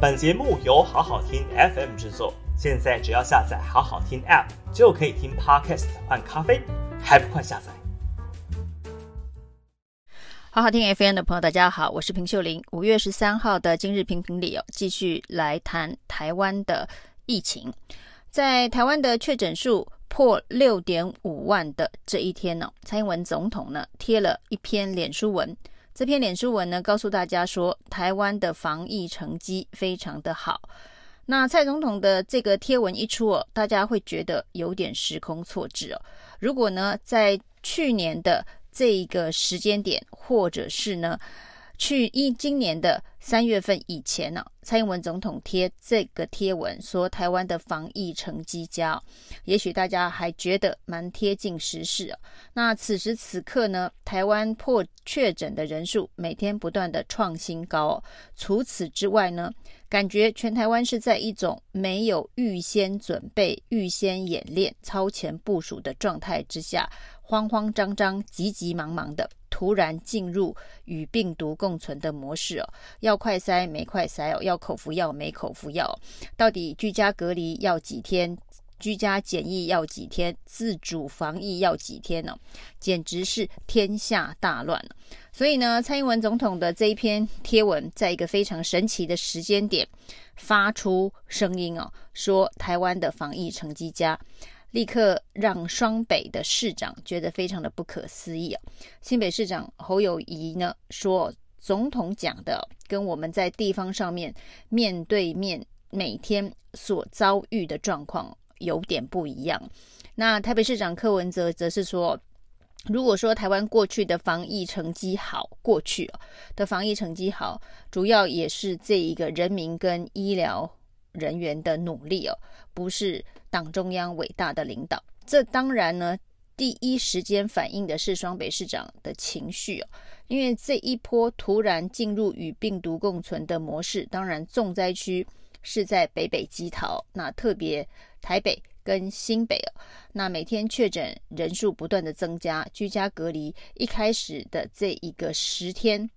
本节目由好好听 FM 制作，现在只要下载好好听 App 就可以听 Podcast 换咖啡，还不快下载？好好听 FM 的朋友，大家好，我是平秀玲。五月十三号的今日评评理哦，继续来谈台湾的疫情。在台湾的确诊数破六点五万的这一天呢，蔡英文总统呢贴了一篇脸书文。这篇脸书文呢，告诉大家说，台湾的防疫成绩非常的好。那蔡总统的这个贴文一出哦，大家会觉得有点时空错置哦。如果呢，在去年的这一个时间点，或者是呢，去一今年的三月份以前呢、蔡英文总统贴这个贴文说台湾的防疫成绩佳，也许大家还觉得蛮贴近时事啊。那此时此刻呢，台湾破确诊的人数每天不断的创新高。除此之外呢，感觉全台湾是在一种没有预先准备、预先演练、超前部署的状态之下，慌慌张张、急急忙忙的。突然进入与病毒共存的模式哦，要快筛没快筛哦，要口服药没口服药，到底居家隔离要几天？居家检疫要几天？自主防疫要几天呢？简直是天下大乱。所以呢，蔡英文总统的这一篇贴文，在一个非常神奇的时间点发出声音哦，说台湾的防疫成绩佳。立刻让双北的市长觉得非常的不可思议啊！新北市长侯友宜呢说，总统讲的跟我们在地方上面面对面每天所遭遇的状况有点不一样。那台北市长柯文哲则是说，如果说台湾过去的防疫成绩好，过去的防疫成绩好，主要也是这一个人民跟医疗人员的努力哦，不是。党中央伟大的领导，这当然呢，第一时间反映的是双北市长的情绪哦，因为这一波突然进入与病毒共存的模式，当然重灾区是在北北基桃，那特别台北跟新北哦，那每天确诊人数不断的增加，居家隔离一开始的这一个十天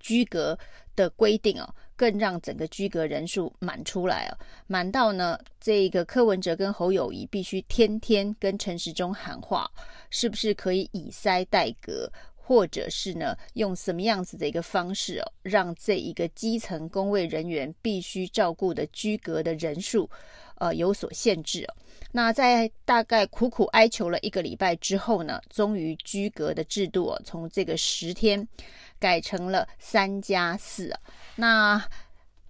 居隔的规定哦。更让整个居隔人数满出来啊，满到呢，这个柯文哲跟侯友谊必须天天跟陈时中喊话，是不是可以以塞代隔，或者是呢，用什么样子的一个方式哦，让这一个基层工卫人员必须照顾的居隔的人数，呃，有所限制哦。那在大概苦苦哀求了一个礼拜之后呢，终于居格的制度哦，从这个十天。改成了三加四，那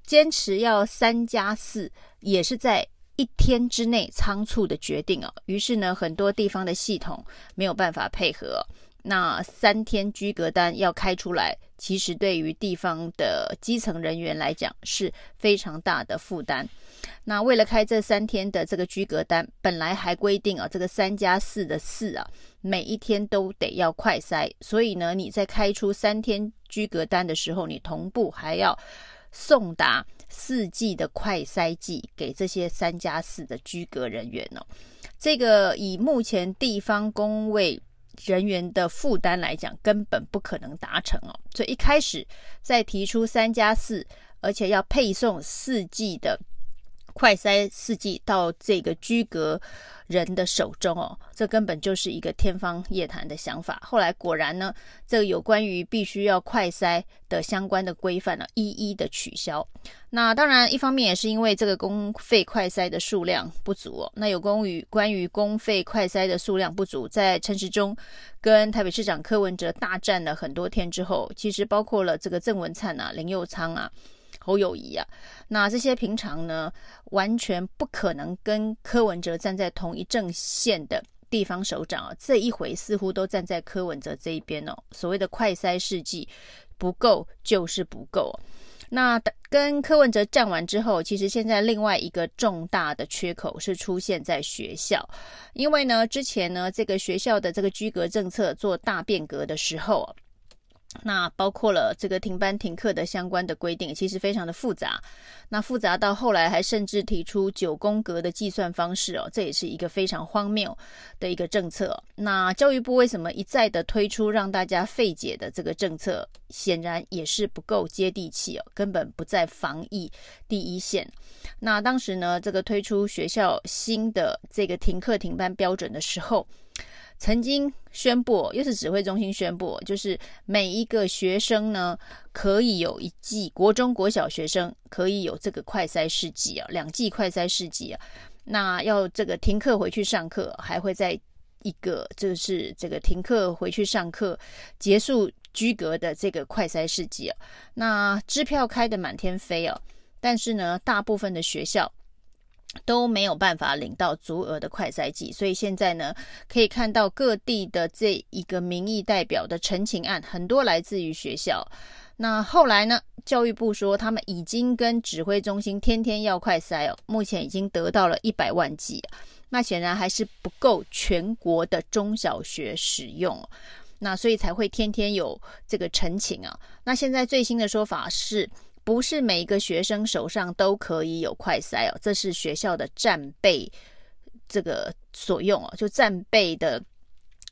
坚持要三加四，也是在一天之内仓促的决定哦。于是呢，很多地方的系统没有办法配合。那三天居隔单要开出来，其实对于地方的基层人员来讲是非常大的负担。那为了开这三天的这个居隔单，本来还规定啊，这个三加四的四啊，每一天都得要快筛。所以呢，你在开出三天居隔单的时候，你同步还要送达四剂的快筛剂给这些三加四的居隔人员哦。这个以目前地方公卫。人员的负担来讲，根本不可能达成哦。所以一开始在提出三加四，而且要配送四 G 的快筛试剂到这个居格人的手中哦，这根本就是一个天方夜谭的想法。后来果然呢，这个有关于必须要快筛的相关的规范呢，一一的取消。那当然，一方面也是因为这个公费快筛的数量不足哦。那有关于关于公费快筛的数量不足，在陈时中跟台北市长柯文哲大战了很多天之后，其实包括了这个郑文灿啊、林佑昌啊。侯友宜啊，那这些平常呢，完全不可能跟柯文哲站在同一阵线的地方首长啊，这一回似乎都站在柯文哲这一边哦。所谓的快筛试剂不够就是不够。那跟柯文哲战完之后，其实现在另外一个重大的缺口是出现在学校，因为呢，之前呢，这个学校的这个居格政策做大变革的时候。那包括了这个停班停课的相关的规定，其实非常的复杂。那复杂到后来还甚至提出九宫格的计算方式哦，这也是一个非常荒谬的一个政策。那教育部为什么一再的推出让大家费解的这个政策？显然也是不够接地气哦，根本不在防疫第一线。那当时呢，这个推出学校新的这个停课停班标准的时候。曾经宣布，又是指挥中心宣布，就是每一个学生呢，可以有一剂国中国小学生可以有这个快筛试剂啊，两剂快筛试剂啊。那要这个停课回去上课，还会在一个就是这个停课回去上课结束居隔的这个快筛试剂啊。那支票开得满天飞啊，但是呢，大部分的学校。都没有办法领到足额的快筛剂，所以现在呢，可以看到各地的这一个民意代表的陈情案，很多来自于学校。那后来呢，教育部说他们已经跟指挥中心天天要快筛哦，目前已经得到了一百万剂，那显然还是不够全国的中小学使用，那所以才会天天有这个陈情啊。那现在最新的说法是。不是每一个学生手上都可以有快筛哦，这是学校的战备这个所用哦，就战备的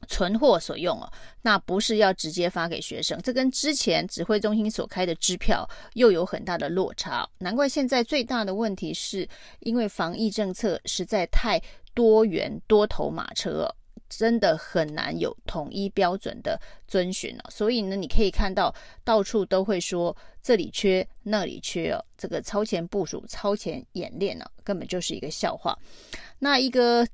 存货所用哦，那不是要直接发给学生，这跟之前指挥中心所开的支票又有很大的落差。难怪现在最大的问题是因为防疫政策实在太多元多头马车。真的很难有统一标准的遵循了，所以呢，你可以看到到处都会说这里缺那里缺哦，这个超前部署、超前演练呢，根本就是一个笑话。那一个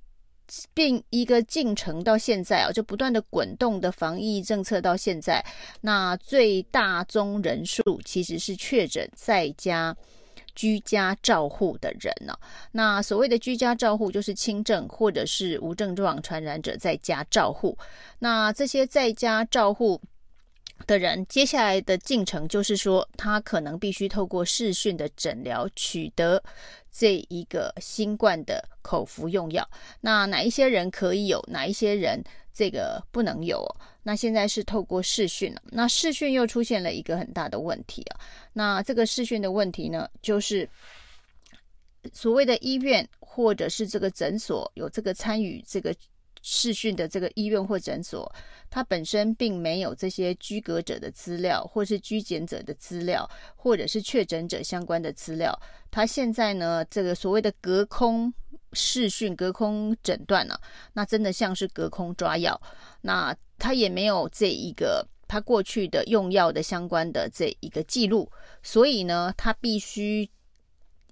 变一个进程到现在啊，就不断的滚动的防疫政策到现在，那最大宗人数其实是确诊在家。居家照护的人呢、那所谓的居家照护就是轻症或者是无症状传染者在家照护。那这些在家照护的人，接下来的进程就是说，他可能必须透过视讯的诊疗取得这一个新冠的口服用药。那哪一些人可以有？哪一些人这个不能有？那现在是透过视讯了，那视讯又出现了一个很大的问题啊。那这个视讯的问题呢，就是所谓的医院或者是这个诊所有这个参与这个视讯的这个医院或诊所，它本身并没有这些居隔者的资料，或是居检者的资料，或者是确诊者相关的资料。它现在呢，这个所谓的隔空视讯、隔空诊断呢，那真的像是隔空抓药。那他也没有这一个他过去的用药的相关的这一个记录，所以呢，他必须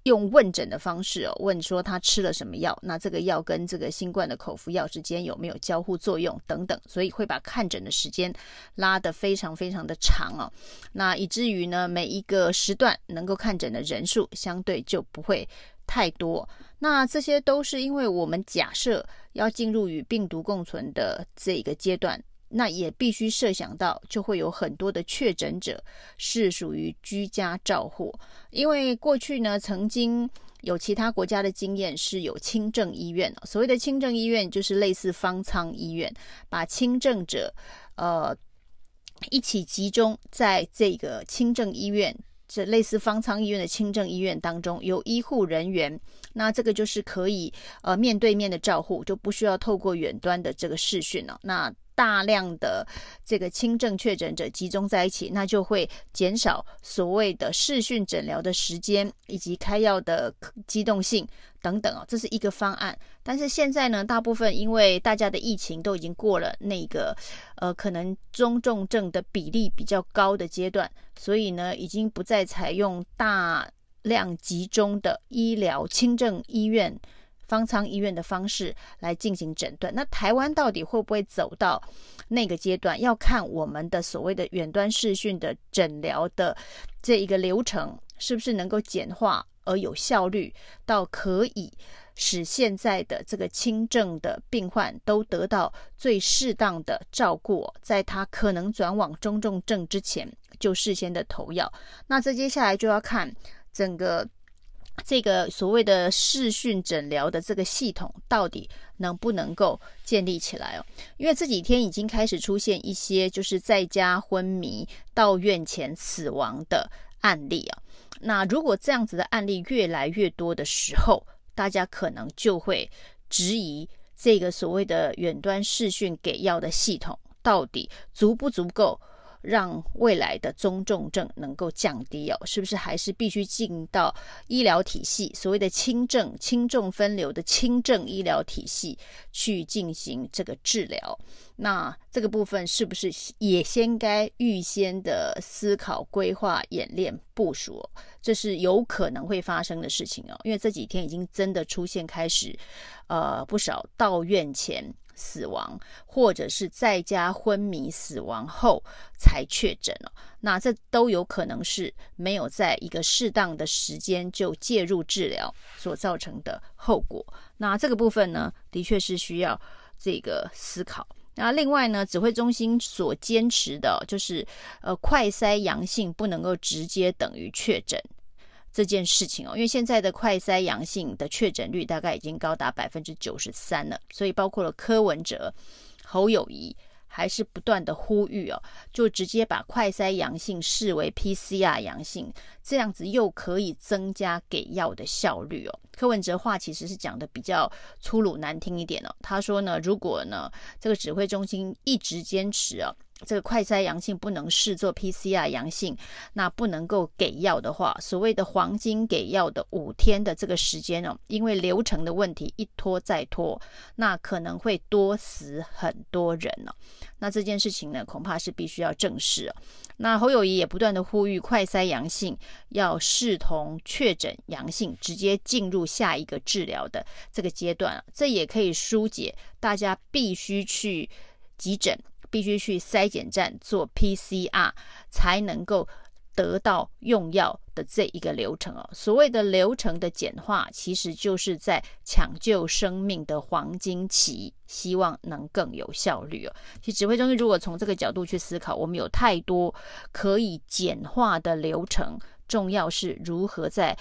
用问诊的方式哦，问说他吃了什么药，那这个药跟这个新冠的口服药之间有没有交互作用等等，所以会把看诊的时间拉得非常非常的长哦，那以至于呢，每一个时段能够看诊的人数相对就不会太多。那这些都是因为我们假设要进入与病毒共存的这个阶段。那也必须设想到，就会有很多的确诊者是属于居家照护，因为过去呢，曾经有其他国家的经验是有轻症医院，所谓的轻症医院就是类似方舱医院，把轻症者呃一起集中在这个轻症医院，这类似方舱医院的轻症医院当中，有医护人员，那这个就是可以呃面对面的照护，就不需要透过远端的这个视讯了，那。大量的这个轻症确诊者集中在一起，那就会减少所谓的视讯诊疗的时间以及开药的机动性等等哦，这是一个方案。但是现在呢，大部分因为大家的疫情都已经过了那个呃可能中重症的比例比较高的阶段，所以呢，已经不再采用大量集中的医疗轻症医院。方舱医院的方式来进行诊断，那台湾到底会不会走到那个阶段？要看我们的所谓的远端视讯的诊疗的这一个流程是不是能够简化而有效率，到可以使现在的这个轻症的病患都得到最适当的照顾，在他可能转往中重症之前就事先的投药。那这接下来就要看整个。这个所谓的视讯诊疗的这个系统到底能不能够建立起来哦？因为这几天已经开始出现一些就是在家昏迷到院前死亡的案例啊。那如果这样子的案例越来越多的时候，大家可能就会质疑这个所谓的远端视讯给药的系统到底足不足够。让未来的中重症能够降低哦，是不是还是必须进到医疗体系，所谓的轻症、轻重分流的轻症医疗体系去进行这个治疗？那这个部分是不是也先该预先的思考、规划、演练、部署？这是有可能会发生的事情哦，因为这几天已经真的出现开始，呃，不少到院前。死亡，或者是在家昏迷死亡后才确诊了，那这都有可能是没有在一个适当的时间就介入治疗所造成的后果。那这个部分呢，的确是需要这个思考。那另外呢，指挥中心所坚持的就是，呃，快筛阳性不能够直接等于确诊。这件事情哦，因为现在的快筛阳性的确诊率大概已经高达百分之九十三了，所以包括了柯文哲、侯友宜还是不断的呼吁哦，就直接把快筛阳性视为 PCR 阳性，这样子又可以增加给药的效率哦。柯文哲话其实是讲的比较粗鲁难听一点哦，他说呢，如果呢这个指挥中心一直坚持哦。这个快筛阳性不能视作 PCR 阳性，那不能够给药的话，所谓的黄金给药的五天的这个时间哦，因为流程的问题一拖再拖，那可能会多死很多人哦。那这件事情呢，恐怕是必须要正视哦。那侯友宜也不断的呼吁，快筛阳性要视同确诊阳性，直接进入下一个治疗的这个阶段，这也可以疏解大家必须去急诊。必须去筛检站做 PCR 才能够得到用药的这一个流程哦。所谓的流程的简化，其实就是在抢救生命的黄金期，希望能更有效率哦。其实指挥中心如果从这个角度去思考，我们有太多可以简化的流程，重要是如何在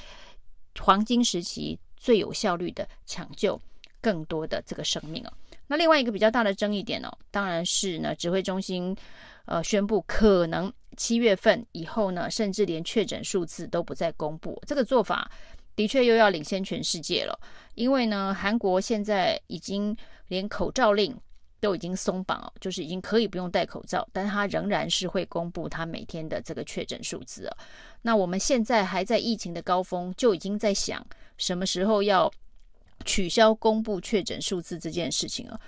黄金时期最有效率的抢救更多的这个生命哦。那另外一个比较大的争议点哦，当然是呢，指挥中心呃宣布可能七月份以后呢，甚至连确诊数字都不再公布。这个做法的确又要领先全世界了，因为呢，韩国现在已经连口罩令都已经松绑，就是已经可以不用戴口罩，但他仍然是会公布他每天的这个确诊数字。那我们现在还在疫情的高峰，就已经在想什么时候要。取消公布确诊数字这件事情哦，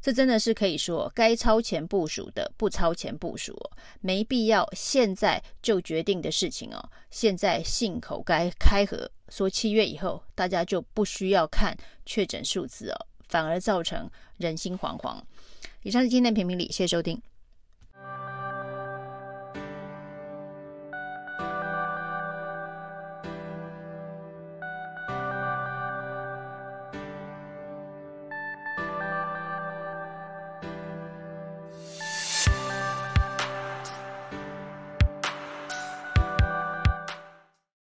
这真的是可以说该超前部署的不超前部署哦，没必要现在就决定的事情哦，现在信口该开河说七月以后大家就不需要看确诊数字哦，反而造成人心惶惶。以上是今天的评评理，谢谢收听。